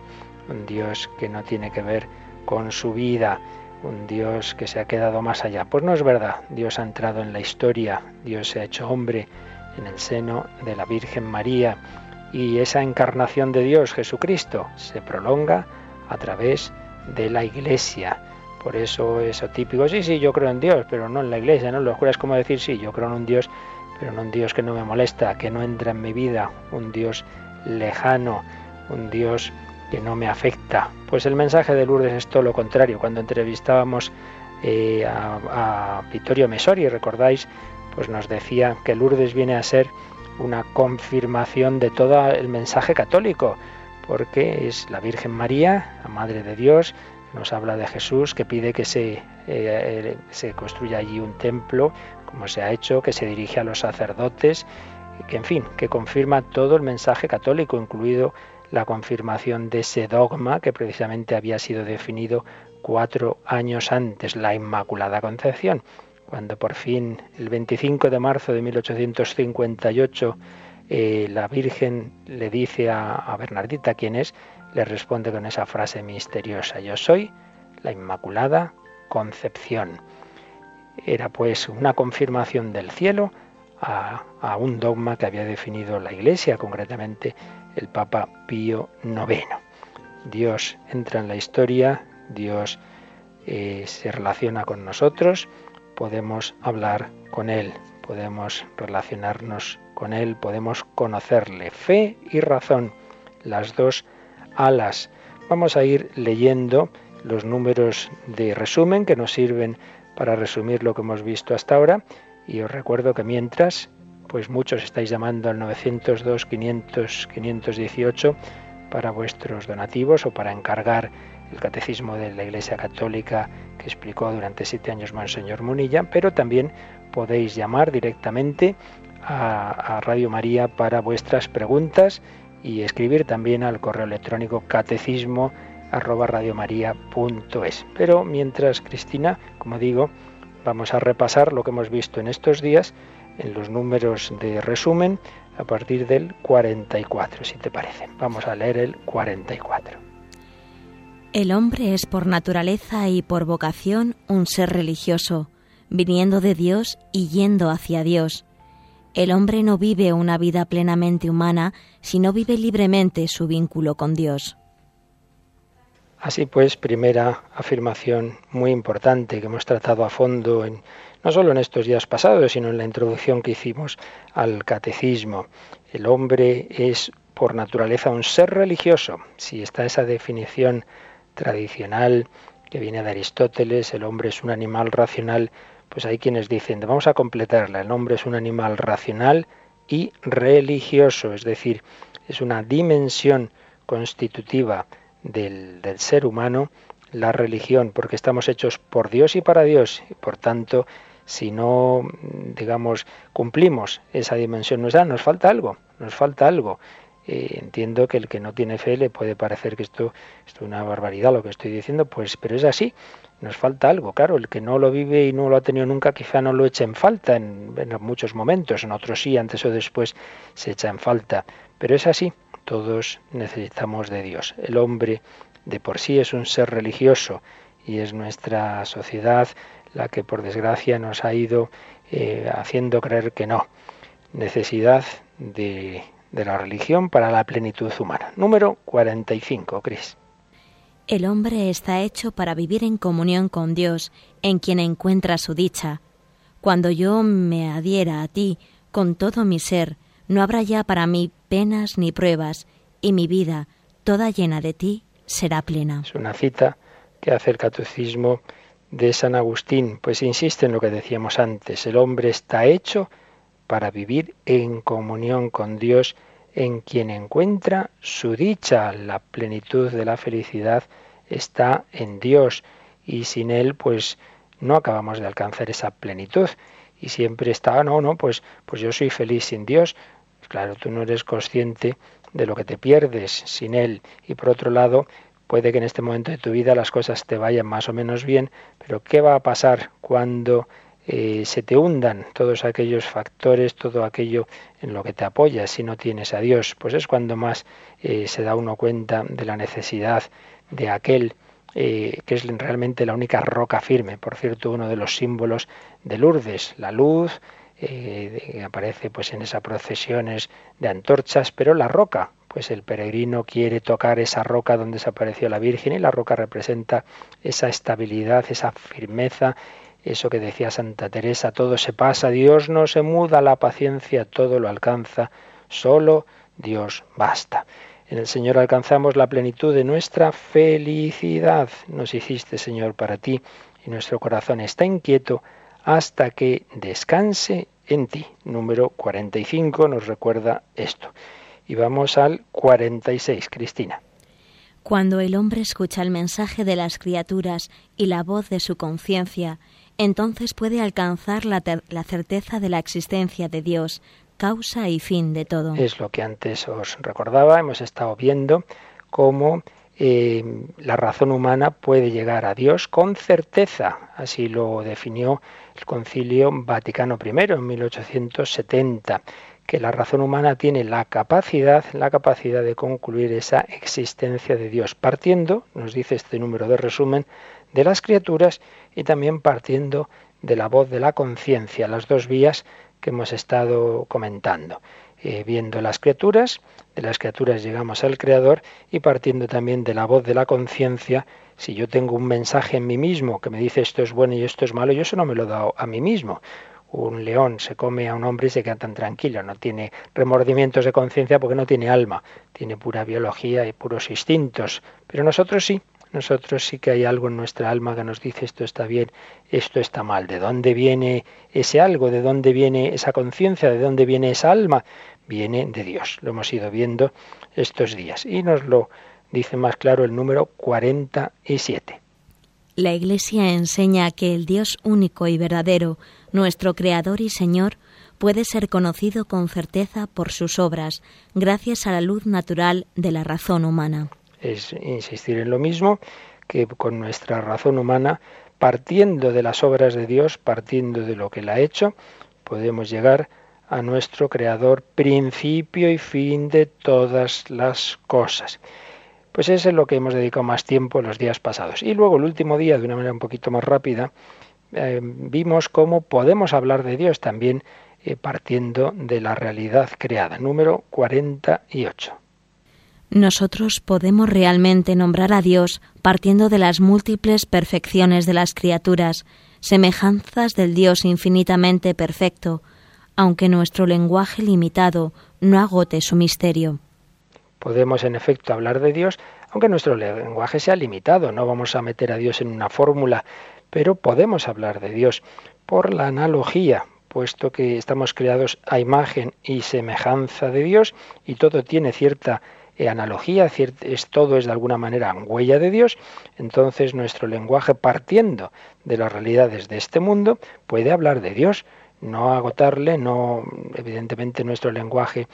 Speaker 2: un Dios que no tiene que ver con su vida, un Dios que se ha quedado más allá. Pues no es verdad, Dios ha entrado en la historia, Dios se ha hecho hombre en el seno de la Virgen María y esa encarnación de Dios, Jesucristo, se prolonga a través de la Iglesia. Por eso eso típico, sí, sí, yo creo en Dios, pero no en la Iglesia, ¿no? Lo es como decir, sí, yo creo en un Dios, pero no un Dios que no me molesta, que no entra en mi vida, un Dios lejano, un Dios que no me afecta. Pues el mensaje de Lourdes es todo lo contrario. Cuando entrevistábamos eh, a, a Vittorio Mesori, recordáis, pues nos decía que Lourdes viene a ser una confirmación de todo el mensaje católico, porque es la Virgen María, la Madre de Dios, nos habla de Jesús, que pide que se, eh, se construya allí un templo, como se ha hecho, que se dirige a los sacerdotes, que en fin, que confirma todo el mensaje católico, incluido la confirmación de ese dogma que precisamente había sido definido cuatro años antes, la Inmaculada Concepción cuando por fin el 25 de marzo de 1858 eh, la Virgen le dice a, Bernardita quién es, le responde con esa frase misteriosa, yo soy la Inmaculada Concepción. Era pues una confirmación del cielo a, a, un dogma que había definido la Iglesia, concretamente el Papa Pío IX. Dios entra en la historia, Dios eh, se relaciona con nosotros, podemos hablar con Él, podemos relacionarnos con Él, podemos conocerle. Fe y razón, las dos alas. Vamos a ir leyendo los números de resumen que nos sirven para resumir lo que hemos visto hasta ahora. Y os recuerdo que mientras, pues muchos estáis llamando al 902 500 518 para vuestros donativos o para encargar el catecismo de la Iglesia Católica que explicó durante siete años Monseñor Munilla, pero también podéis llamar directamente a, Radio María para vuestras preguntas y escribir también al correo electrónico catecismo. Pero mientras, Cristina, como digo, vamos a repasar lo que hemos visto en estos días en los números de resumen a partir del 44, si te parece. Vamos a leer el 44.
Speaker 1: El hombre es por naturaleza y por vocación un ser religioso, viniendo de Dios y yendo hacia Dios. El hombre no vive una vida plenamente humana, sino vive libremente su vínculo con Dios.
Speaker 2: Así pues, primera afirmación muy importante que hemos tratado a fondo en, no solo en estos días pasados, sino en la introducción que hicimos al catecismo. El hombre es por naturaleza un ser religioso. Si está esa definición tradicional que viene de Aristóteles, el hombre es un animal racional, pues hay quienes dicen, vamos a completarla, el hombre es un animal racional y religioso, es decir, es una dimensión constitutiva del, del ser humano la religión, porque estamos hechos por Dios y para Dios, y por tanto, si no, digamos, cumplimos esa dimensión nuestra, nos falta algo, nos falta algo. Entiendo que el que no tiene fe le puede parecer que esto, es una barbaridad lo que estoy diciendo, pues, pero es así. Nos falta algo, claro. El que no lo vive y no lo ha tenido nunca, quizá no lo eche en falta en, en muchos momentos, en otros sí, antes o después se echa en falta. Pero es así. Todos necesitamos de Dios. El hombre de por sí es un ser religioso y es nuestra sociedad la que por desgracia nos ha ido eh, haciendo creer que no. Necesidad de de la religión para la plenitud humana. Número 45, Cris.
Speaker 1: El hombre está hecho para vivir en comunión con Dios, en quien encuentra su dicha. Cuando yo me adhiera a ti con todo mi ser, no habrá ya para mí penas ni pruebas, y mi vida, toda llena de ti, será plena.
Speaker 2: Es una cita que hace el catecismo de San Agustín, pues insiste en lo que decíamos antes, el hombre está hecho para vivir en comunión con Dios, en quien encuentra su dicha. La plenitud de la felicidad está en Dios y sin Él pues no acabamos de alcanzar esa plenitud. Y siempre está, no, no, pues, pues yo soy feliz sin Dios. Claro, tú no eres consciente de lo que te pierdes sin Él. Y por otro lado, puede que en este momento de tu vida las cosas te vayan más o menos bien, pero ¿qué va a pasar cuando eh, se te hundan todos aquellos factores, todo aquello en lo que te apoyas si no tienes a Dios? Pues es cuando más eh, se da uno cuenta de la necesidad de aquel eh, que es realmente la única roca firme. Por cierto, uno de los símbolos de Lourdes, la luz, que aparece pues en esas procesiones de antorchas, pero la roca, pues el peregrino quiere tocar esa roca donde desapareció la Virgen y la roca representa esa estabilidad, esa firmeza, eso que decía Santa Teresa, todo se pasa, Dios no se muda, la paciencia todo lo alcanza, solo Dios basta. En el Señor alcanzamos la plenitud de nuestra felicidad. Nos hiciste, Señor, para ti, y nuestro corazón está inquieto hasta que descanse en ti. Número 45 nos recuerda esto. Y vamos al 46, Cristina.
Speaker 1: Cuando el hombre escucha el mensaje de las criaturas y la voz de su conciencia, entonces puede alcanzar la, la, certeza de la existencia de Dios, causa y fin de todo.
Speaker 2: Es lo que antes os recordaba, hemos estado viendo cómo eh, la razón humana puede llegar a Dios con certeza, así lo definió el Concilio Vaticano I en 1870 que la razón humana tiene la capacidad, la capacidad de concluir esa existencia de Dios, partiendo, nos dice este número de resumen, de las criaturas y también partiendo de la voz de la conciencia, las dos vías que hemos estado comentando. Eh, viendo las criaturas, de las criaturas llegamos al Creador y partiendo también de la voz de la conciencia, si yo tengo un mensaje en mí mismo que me dice esto es bueno y esto es malo, yo eso no me lo he dado a mí mismo un león se come a un hombre y se queda tan tranquilo, no tiene remordimientos de conciencia porque no tiene alma, tiene pura biología y puros instintos. Pero nosotros sí, nosotros sí que hay algo en nuestra alma que nos dice esto está bien, esto está mal. ¿De dónde viene ese algo? ¿De dónde viene esa conciencia? ¿De dónde viene esa alma? Viene de Dios. Lo hemos ido viendo estos días. Y nos lo dice más claro el número 47.
Speaker 1: La Iglesia enseña que el Dios único y verdadero, nuestro Creador y Señor, puede ser conocido con certeza por sus obras, gracias a la luz natural de la razón humana.
Speaker 2: Es insistir en lo mismo que con nuestra razón humana, partiendo de las obras de Dios, partiendo de lo que Él ha hecho, podemos llegar a nuestro Creador, principio y fin de todas las cosas. Pues eso es lo que hemos dedicado más tiempo los días pasados. Y luego el último día, de una manera un poquito más rápida, eh, vimos cómo podemos hablar de Dios también eh, partiendo de la realidad creada. Número 48.
Speaker 1: Nosotros podemos realmente nombrar a Dios partiendo de las múltiples perfecciones de las criaturas, semejanzas del Dios infinitamente perfecto, aunque nuestro lenguaje limitado no agote su misterio.
Speaker 2: Podemos en efecto hablar de Dios, aunque nuestro lenguaje sea limitado, no vamos a meter a Dios en una fórmula, pero podemos hablar de Dios por la analogía, puesto que estamos creados a imagen y semejanza de Dios y todo tiene cierta analogía, es, todo es de alguna manera huella de Dios, entonces nuestro lenguaje partiendo de las realidades de este mundo puede hablar de Dios, no agotarle, no evidentemente nuestro lenguaje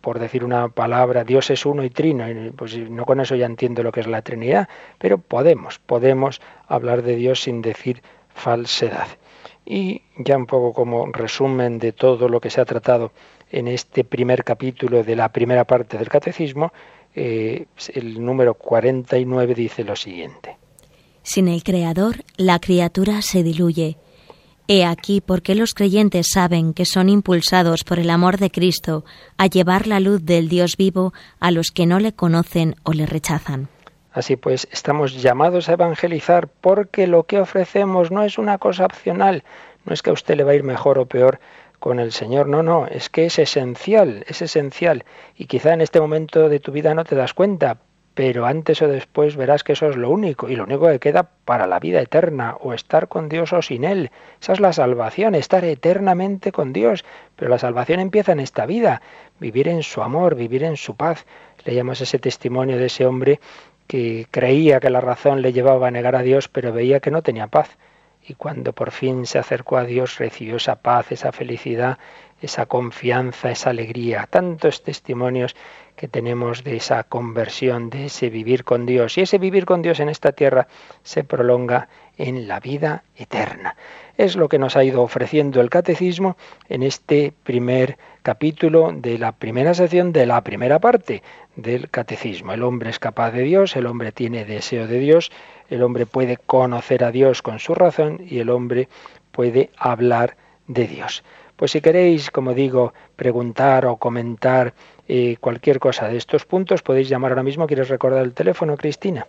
Speaker 2: por decir una palabra, Dios es uno y trino, pues no con eso ya entiendo lo que es la Trinidad, pero podemos, podemos hablar de Dios sin decir falsedad. Y ya un poco como resumen de todo lo que se ha tratado en este primer capítulo de la primera parte del Catecismo, eh, el número 49 dice lo siguiente.
Speaker 1: Sin el Creador, la criatura se diluye He aquí por qué los creyentes saben que son impulsados por el amor de Cristo a llevar la luz del Dios vivo a los que no le conocen o le rechazan.
Speaker 2: Así pues, estamos llamados a evangelizar porque lo que ofrecemos no es una cosa opcional, no es que a usted le va a ir mejor o peor con el Señor, no, no, es que es esencial, es esencial. Y quizá en este momento de tu vida no te das cuenta, pero antes o después verás que eso es lo único y lo único que queda para la vida eterna, o estar con Dios o sin Él. Esa es la salvación, estar eternamente con Dios. Pero la salvación empieza en esta vida, vivir en su amor, vivir en su paz. Leíamos ese testimonio de ese hombre que creía que la razón le llevaba a negar a Dios, pero veía que no tenía paz. y cuando por fin se acercó a Dios recibió esa paz, esa felicidad, esa confianza, esa alegría. Tantos testimonios que tenemos de esa conversión, de ese vivir con Dios. Y ese vivir con Dios en esta tierra se prolonga en la vida eterna. Es lo que nos ha ido ofreciendo el catecismo en este primer capítulo de la primera sección de la primera parte del catecismo. El hombre es capaz de Dios, el hombre tiene deseo de Dios, el hombre puede conocer a Dios con su razón y el hombre puede hablar de Dios. Pues si queréis, como digo, preguntar o comentar eh, cualquier cosa de estos puntos, podéis llamar ahora mismo. ¿Quieres recordar el teléfono, Cristina?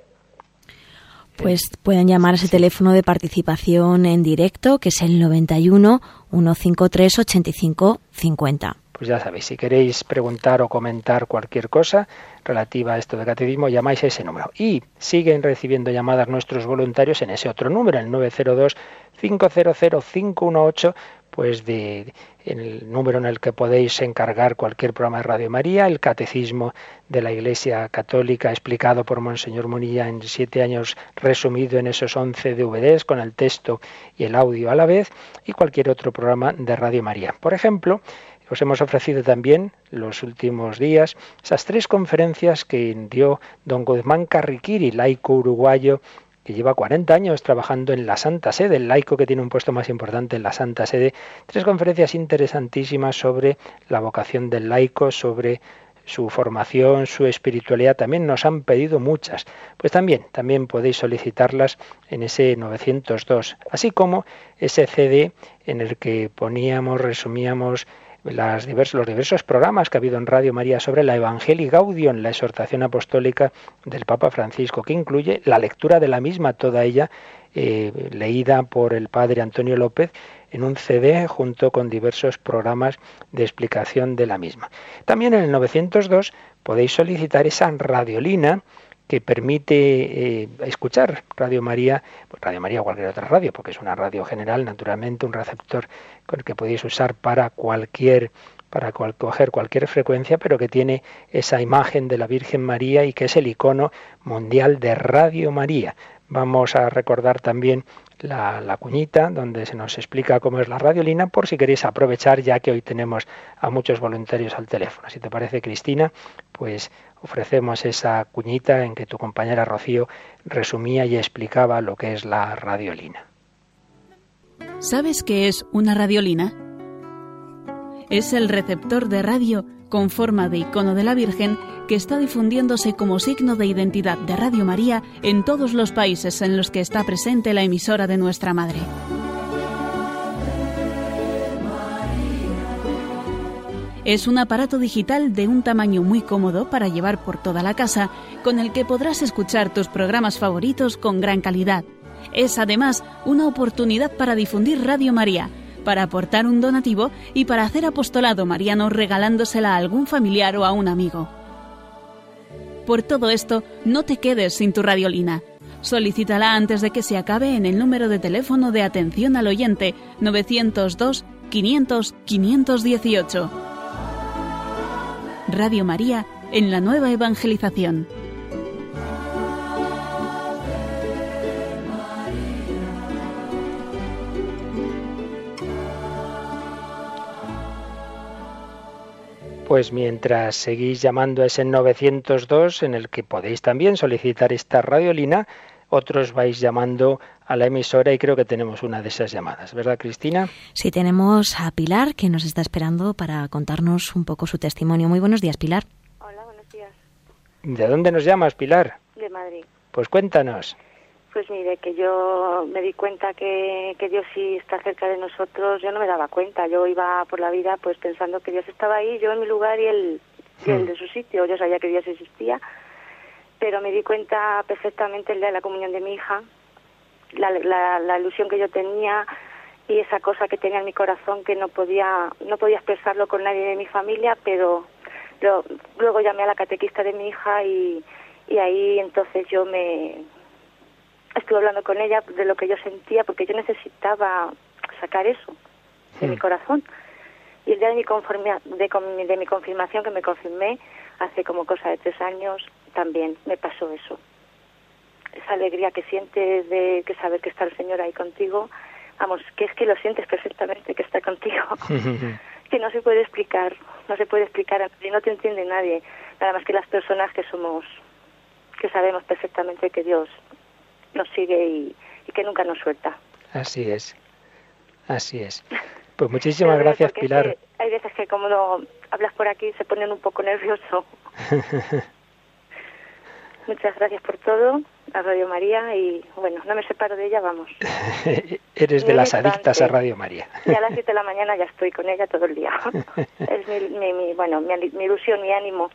Speaker 1: Pues pueden llamar a ese teléfono de participación en directo, que es el 91 153 85 50.
Speaker 2: Pues ya sabéis, si queréis preguntar o comentar cualquier cosa relativa a esto de catecismo, llamáis a ese número. Y siguen recibiendo llamadas nuestros voluntarios en ese otro número, el 902 500 518 pues de el número en el que podéis encargar cualquier programa de Radio María, el Catecismo de la Iglesia Católica explicado por Monseñor Munilla en siete años, resumido en esos once DVDs con el texto y el audio a la vez, y cualquier otro programa de Radio María. Por ejemplo, os hemos ofrecido también los últimos días esas tres conferencias que dio don Guzmán Carriquiri, laico uruguayo que lleva 40 años trabajando en la Santa Sede, el laico que tiene un puesto más importante en la Santa Sede. Tres conferencias interesantísimas sobre la vocación del laico, sobre su formación, su espiritualidad, también nos han pedido muchas. Pues también, también podéis solicitarlas en ese 902, así como ese CD en el que poníamos, resumíamos los diversos programas que ha habido en Radio María sobre la Evangelii Gaudium, la exhortación apostólica del Papa Francisco, que incluye la lectura de la misma, toda ella eh, leída por el padre Antonio López en un CD junto con diversos programas de explicación de la misma. También en el 902 podéis solicitar esa radiolina que permite eh, escuchar Radio María, pues Radio María o cualquier otra radio, porque es una radio general, naturalmente, un receptor con el que podéis usar para cualquier para coger cualquier frecuencia, pero que tiene esa imagen de la Virgen María y que es el icono mundial de Radio María. Vamos a recordar también la, cuñita donde se nos explica cómo es la radiolina por si queréis aprovechar ya que hoy tenemos a muchos voluntarios al teléfono. Si te parece, Cristina, pues ofrecemos esa cuñita en que tu compañera Rocío resumía y explicaba lo que es la radiolina.
Speaker 3: ¿Sabes qué es una radiolina? Es el receptor de radio con forma de icono de la Virgen que está difundiéndose como signo de identidad de Radio María en todos los países en los que está presente la emisora de nuestra Madre. Es un aparato digital de un tamaño muy cómodo para llevar por toda la casa, con el que podrás escuchar tus programas favoritos con gran calidad. Es además una oportunidad para difundir Radio María, para aportar un donativo y para hacer apostolado mariano regalándosela a algún familiar o a un amigo. Por todo esto, no te quedes sin tu radiolina. Solicítala antes de que se acabe en el número de teléfono de atención al oyente 902 500 518. Radio María en la nueva evangelización.
Speaker 2: Pues mientras seguís llamando a ese 902 en el que podéis también solicitar esta radiolina, otros vais llamando a la emisora y creo que tenemos una de esas llamadas, ¿verdad, Cristina?
Speaker 1: Sí, tenemos a Pilar que nos está esperando para contarnos un poco su testimonio. Muy buenos días, Pilar.
Speaker 10: Hola, buenos días.
Speaker 2: ¿De dónde nos llamas, Pilar?
Speaker 10: De Madrid.
Speaker 2: Pues cuéntanos.
Speaker 10: Pues mire, que yo me di cuenta que, que Dios sí está cerca de nosotros, yo no me daba cuenta, yo iba por la vida pues pensando que Dios estaba ahí, yo en mi lugar y él, y él hmm. de su sitio, yo sabía que Dios existía, pero me di cuenta perfectamente el día de la comunión de mi hija, la, la, ilusión que yo tenía y esa cosa que tenía en mi corazón que no podía no podía expresarlo con nadie de mi familia pero, luego llamé a la catequista de mi hija y, y ahí entonces yo me estuve hablando con ella de lo que yo sentía porque yo necesitaba sacar eso de mi corazón. Y el día de mi, de, de mi confirmación que me confirmé hace como cosa de tres años también me pasó eso. Esa alegría que sientes de que saber que está el Señor ahí contigo, vamos, que es que lo sientes perfectamente que está contigo, que no se puede explicar, no se puede explicar, y no te entiende nadie, nada más que las personas que somos, que sabemos perfectamente que Dios nos sigue y, que nunca nos suelta.
Speaker 2: Así es, así es. Pues muchísimas gracias, Pilar.
Speaker 10: hay veces que como no hablas por aquí se ponen un poco nervioso. Muchas gracias por todo a Radio María y bueno, no me separo de ella, vamos.
Speaker 2: Eres de las adictas a Radio María.
Speaker 10: y a las 7 de la mañana ya estoy con ella todo el día. es mi, bueno, mi, mi ilusión, mi ánimo.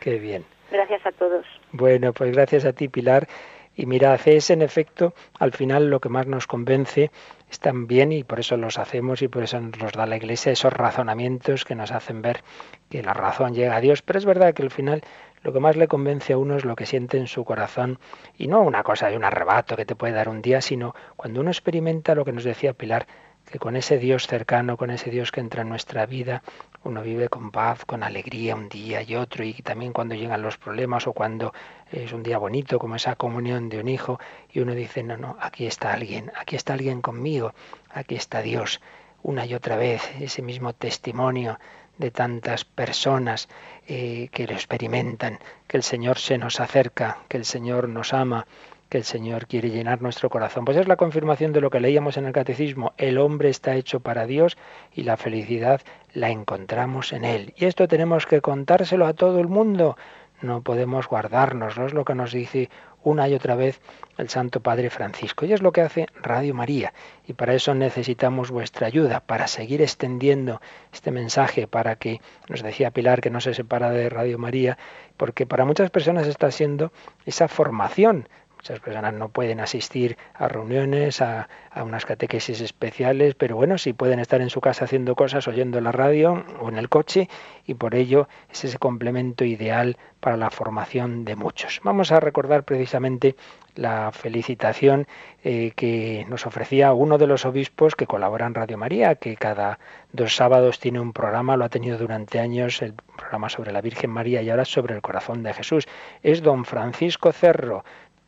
Speaker 2: Qué bien.
Speaker 10: Gracias a todos.
Speaker 2: Bueno, pues gracias a ti, Pilar. Y mira, es en efecto, al final lo que más nos convence es también, y por eso los hacemos y por eso nos da la Iglesia, esos razonamientos que nos hacen ver que la razón llega a Dios. Pero es verdad que al final lo que más le convence a uno es lo que siente en su corazón y no una cosa de un arrebato que te puede dar un día, sino cuando uno experimenta lo que nos decía Pilar, que con ese Dios cercano, con ese Dios que entra en nuestra vida, uno vive con paz, con alegría un día y otro, y también cuando llegan los problemas o cuando es un día bonito, como esa comunión de un hijo, y uno dice, no, no, aquí está alguien, aquí está alguien conmigo, aquí está Dios, una y otra vez, ese mismo testimonio de tantas personas eh, que lo experimentan, que el Señor se nos acerca, que el Señor nos ama, que el Señor quiere llenar nuestro corazón. Pues es la confirmación de lo que leíamos en el catecismo. El hombre está hecho para Dios y la felicidad la encontramos en Él. Y esto tenemos que contárselo a todo el mundo. No podemos guardarnos, no es lo que nos dice una y otra vez el Santo Padre Francisco. Y es lo que hace Radio María. Y para eso necesitamos vuestra ayuda, para seguir extendiendo este mensaje, para que, nos decía Pilar, que no se separa de Radio María, porque para muchas personas está siendo esa formación Muchas personas no pueden asistir a reuniones, a, unas catequesis especiales, pero bueno, sí pueden estar en su casa haciendo cosas, oyendo la radio o en el coche, y por ello es ese complemento ideal para la formación de muchos. Vamos a recordar precisamente la felicitación eh, que nos ofrecía uno de los obispos que colabora en Radio María, que cada dos sábados tiene un programa, lo ha tenido durante años, el programa sobre la Virgen María y ahora sobre el corazón de Jesús. Es don Francisco Cerro,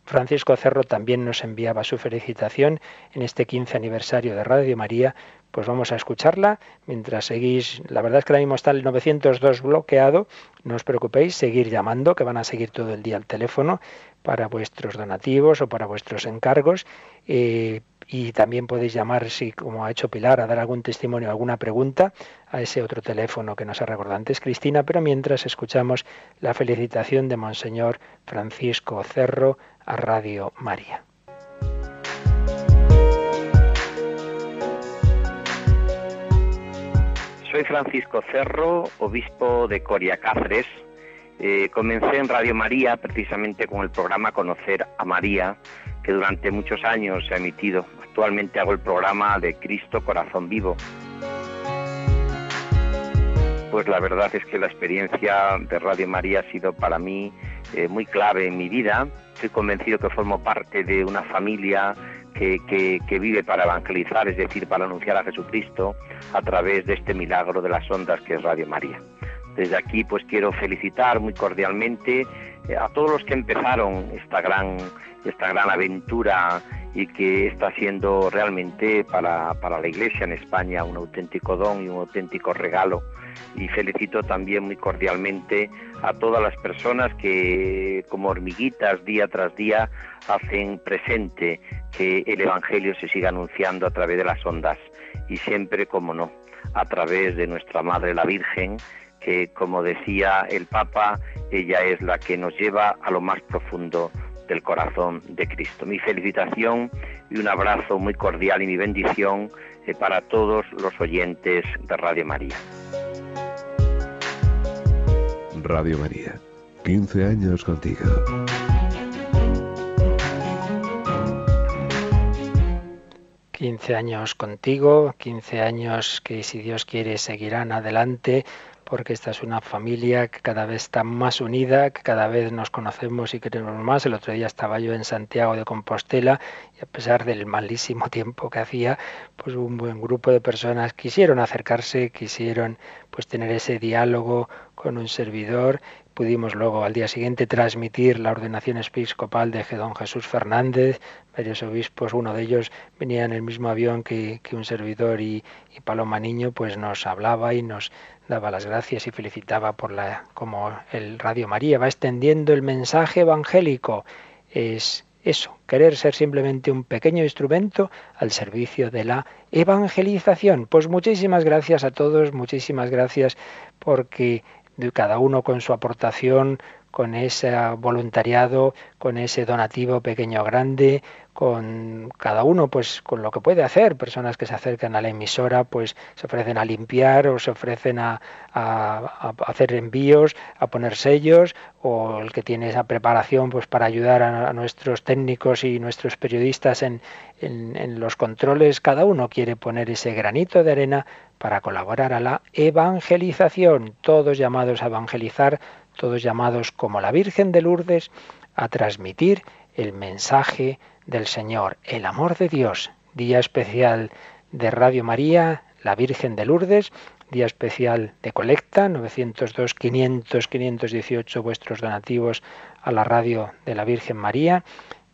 Speaker 2: Francisco Cerro también nos enviaba su felicitación en este 15 aniversario de Radio María. Pues vamos a escucharla mientras seguís. La verdad es que ahora mismo está el 902 bloqueado. No os preocupéis, seguir llamando, que van a seguir todo el día al teléfono para vuestros donativos o para vuestros encargos. Eh, y también podéis llamar, si como ha hecho Pilar, a dar algún testimonio, alguna pregunta a ese otro teléfono que nos ha recordado antes Cristina, pero mientras escuchamos la felicitación de Monseñor Francisco Cerro a Radio María.
Speaker 11: Soy Francisco Cerro, obispo de Coria Cáceres. Eh, comencé en Radio María precisamente con el programa Conocer a María, que durante muchos años se ha emitido. Actualmente hago el programa de Cristo Corazón Vivo. Pues la verdad es que la experiencia de Radio María ha sido para mí eh, muy clave en mi vida. Estoy convencido que formo parte de una familia que, vive para evangelizar, es decir, para anunciar a Jesucristo a través de este milagro de las ondas que es Radio María. Desde aquí pues quiero felicitar muy cordialmente eh, a todos los que empezaron esta gran, esta gran aventura y que está siendo realmente para la Iglesia en España un auténtico don y un auténtico regalo y felicito también muy cordialmente a todas las personas que como hormiguitas día tras día hacen presente que el Evangelio se siga anunciando a través de las ondas y siempre, como no, a través de nuestra Madre la Virgen, que como decía el Papa, ella es la que nos lleva a lo más profundo del corazón de Cristo. Mi felicitación y un abrazo muy cordial y mi bendición eh, para todos los oyentes de Radio María.
Speaker 5: Radio María. 15 años contigo.
Speaker 2: Quince años contigo, 15 años que si Dios quiere seguirán adelante porque esta es una familia que cada vez está más unida, que cada vez nos conocemos y queremos más. El otro día estaba yo en Santiago de Compostela y a pesar del malísimo tiempo que hacía, pues un buen grupo de personas quisieron acercarse, quisieron pues tener ese diálogo con un servidor, pudimos luego al día siguiente transmitir la ordenación episcopal de don Jesús Fernández, varios obispos, uno de ellos venía en el mismo avión que, un servidor y, y, Paloma Niño, pues nos hablaba y nos daba las gracias y felicitaba por la como el Radio María va extendiendo el mensaje evangélico. Es eso, querer ser simplemente un pequeño instrumento al servicio de la evangelización. Pues muchísimas gracias a todos, muchísimas gracias porque cada uno con su aportación, con ese voluntariado, con ese donativo pequeño o grande, con cada uno pues con lo que puede hacer. Personas que se acercan a la emisora pues se ofrecen a limpiar o se ofrecen a, hacer envíos a poner sellos o el que tiene esa preparación pues para ayudar a, nuestros técnicos y nuestros periodistas en, en los controles. Cada uno quiere poner ese granito de arena para colaborar a la evangelización. Todos llamados a evangelizar todos llamados como la Virgen de Lourdes a transmitir el mensaje del Señor, el amor de Dios. Día especial de Radio María, la Virgen de Lourdes, día especial de colecta, 902 500 518 vuestros donativos a la radio de la Virgen María,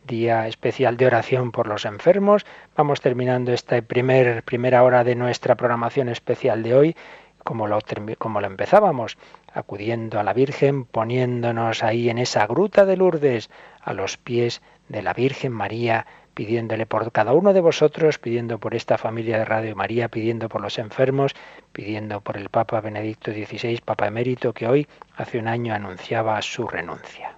Speaker 2: día especial de oración por los enfermos. Vamos terminando esta primer, primera hora de nuestra programación especial de hoy, como lo, como lo empezábamos, acudiendo a la Virgen, poniéndonos ahí en esa gruta de Lourdes, a los pies de la Virgen María, pidiéndole por cada uno de vosotros, pidiendo por esta familia de Radio María, pidiendo por los enfermos, pidiendo por el Papa Benedicto XVI, Papa emérito, que hoy, hace un año, anunciaba su renuncia.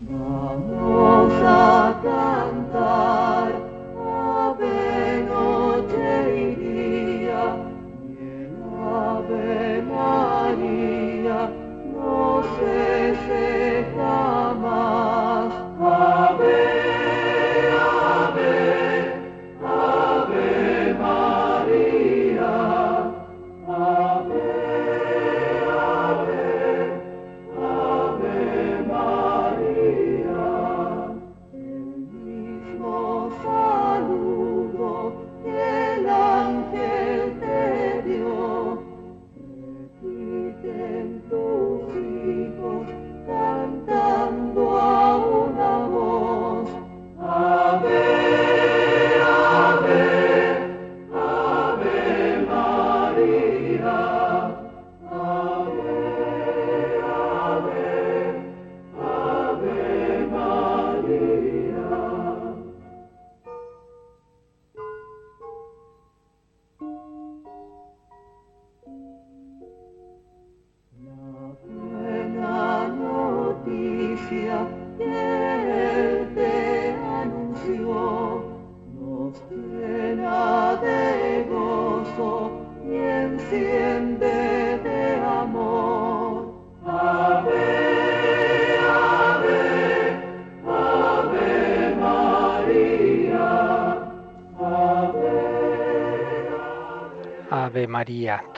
Speaker 12: Vamos a se
Speaker 2: seca.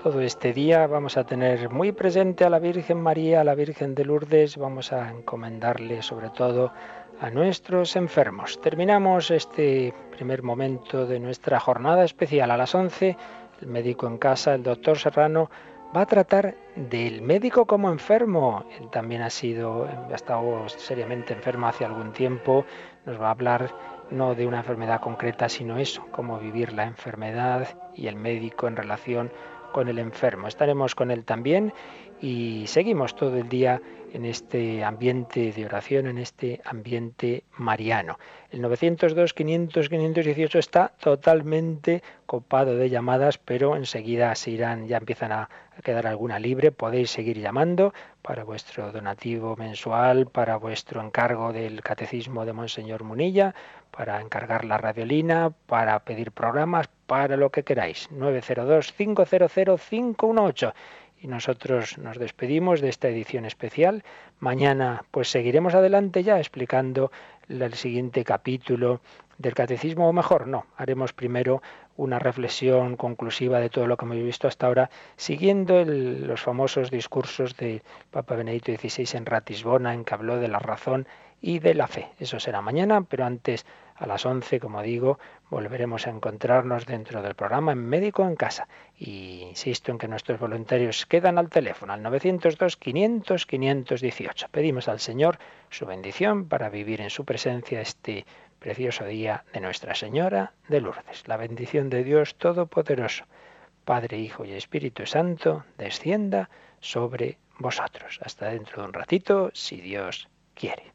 Speaker 2: Todo este día vamos a tener muy presente a la Virgen María, a la Virgen de Lourdes, vamos a encomendarle sobre todo a nuestros enfermos. Terminamos este primer momento de nuestra jornada especial a las 11. El médico en casa, el doctor Serrano, va a tratar del médico como enfermo. Él también ha sido, ha estado seriamente enfermo hace algún tiempo. Nos va a hablar no de una enfermedad concreta, sino eso, cómo vivir la enfermedad y el médico en relación con el enfermo. Estaremos con él también y seguimos todo el día en este ambiente de oración, en este ambiente mariano. El 902 500 518 está totalmente copado de llamadas, pero enseguida se irán, ya empiezan a quedar alguna libre. Podéis seguir llamando para vuestro donativo mensual, para vuestro encargo del catecismo de Monseñor Munilla, para encargar la radiolina, para pedir programas, para lo que queráis. 902 500 518 y nosotros nos despedimos de esta edición especial. Mañana pues seguiremos adelante ya explicando el siguiente capítulo del catecismo, o mejor, no, haremos primero una reflexión conclusiva de todo lo que hemos visto hasta ahora, siguiendo los famosos discursos de Papa Benedicto XVI en Ratisbona, en que habló de la razón y de la fe. Eso será mañana, pero antes a las 11, como digo, volveremos a encontrarnos dentro del programa en Médico en Casa. Y insisto en que nuestros voluntarios quedan al teléfono, al 902-500-518. Pedimos al Señor su bendición para vivir en su presencia este precioso día de Nuestra Señora de Lourdes. La bendición de Dios Todopoderoso, Padre, Hijo y Espíritu Santo, descienda sobre vosotros. Hasta dentro de un ratito, si Dios quiere.